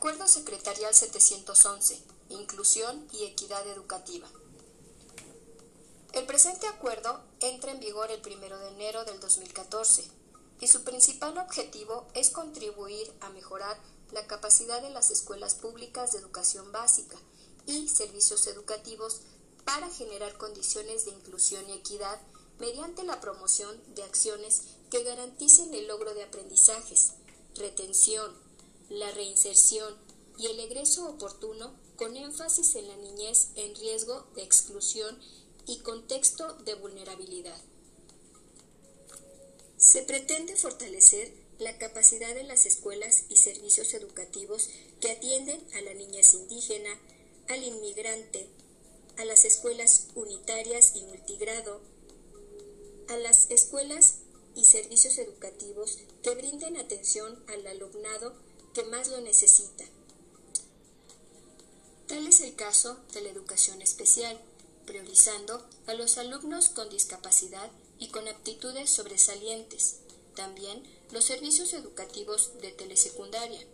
Acuerdo Secretarial 711. Inclusión y equidad educativa. El presente acuerdo entra en vigor el 1 de enero del 2014 y su principal objetivo es contribuir a mejorar la capacidad de las escuelas públicas de educación básica y servicios educativos para generar condiciones de inclusión y equidad mediante la promoción de acciones que garanticen el logro de aprendizajes, retención, la reinserción y el egreso oportuno con énfasis en la niñez en riesgo de exclusión y contexto de vulnerabilidad. Se pretende fortalecer la capacidad de las escuelas y servicios educativos que atienden a la niñez indígena, al inmigrante, a las escuelas unitarias y multigrado, a las escuelas y servicios educativos que brinden atención al alumnado que más lo necesita. Tal es el caso de la educación especial, priorizando a los alumnos con discapacidad y con aptitudes sobresalientes, también los servicios educativos de telesecundaria.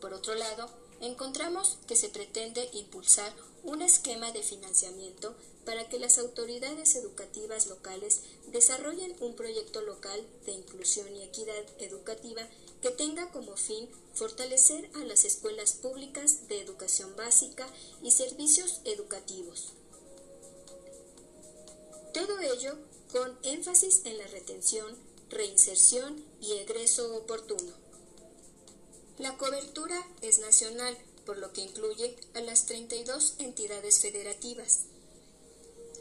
Por otro lado, encontramos que se pretende impulsar un esquema de financiamiento para que las autoridades educativas locales desarrollen un proyecto local de inclusión y equidad educativa que tenga como fin fortalecer a las escuelas públicas de educación básica y servicios educativos. Todo ello con énfasis en la retención, reinserción y egreso oportuno. La cobertura es nacional, por lo que incluye a las 32 entidades federativas.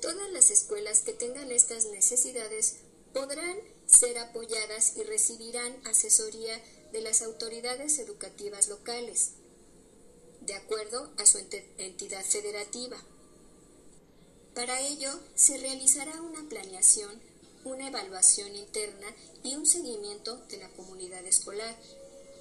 Todas las escuelas que tengan estas necesidades podrán ser apoyadas y recibirán asesoría de las autoridades educativas locales, de acuerdo a su entidad federativa. Para ello, se realizará una planeación, una evaluación interna y un seguimiento de la comunidad escolar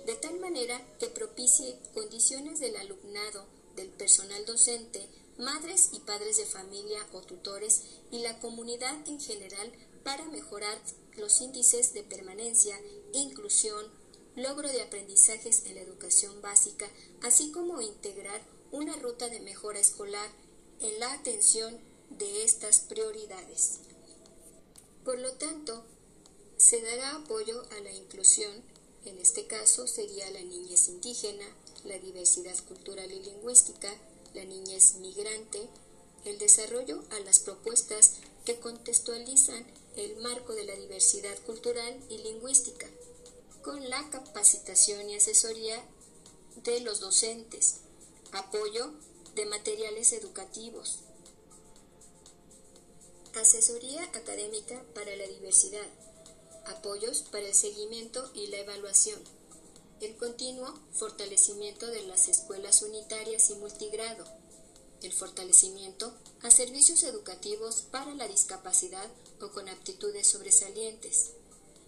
de tal manera que propicie condiciones del alumnado, del personal docente, madres y padres de familia o tutores y la comunidad en general para mejorar los índices de permanencia, inclusión, logro de aprendizajes en la educación básica, así como integrar una ruta de mejora escolar en la atención de estas prioridades. Por lo tanto, se dará apoyo a la inclusión en este caso sería la niñez indígena, la diversidad cultural y lingüística, la niñez migrante, el desarrollo a las propuestas que contextualizan el marco de la diversidad cultural y lingüística, con la capacitación y asesoría de los docentes, apoyo de materiales educativos, asesoría académica para la diversidad, apoyos para el seguimiento y la evaluación, el continuo fortalecimiento de las escuelas unitarias y multigrado, el fortalecimiento a servicios educativos para la discapacidad o con aptitudes sobresalientes.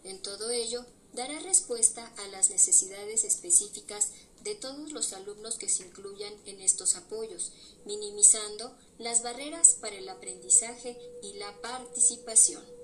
En todo ello, dará respuesta a las necesidades específicas de todos los alumnos que se incluyan en estos apoyos, minimizando las barreras para el aprendizaje y la participación.